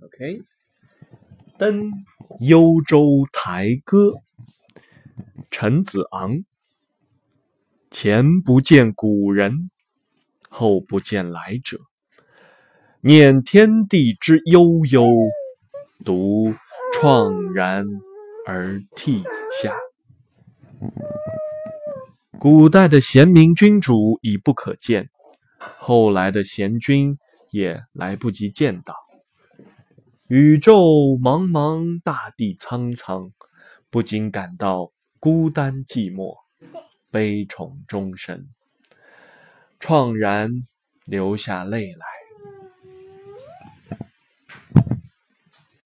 OK，登幽州台歌，陈子昂。前不见古人，后不见来者。念天地之悠悠，独怆然而涕下。古代的贤明君主已不可见，后来的贤君也来不及见到。宇宙茫茫，大地苍苍，不禁感到孤单寂寞，悲怆终身，怆然流下泪来。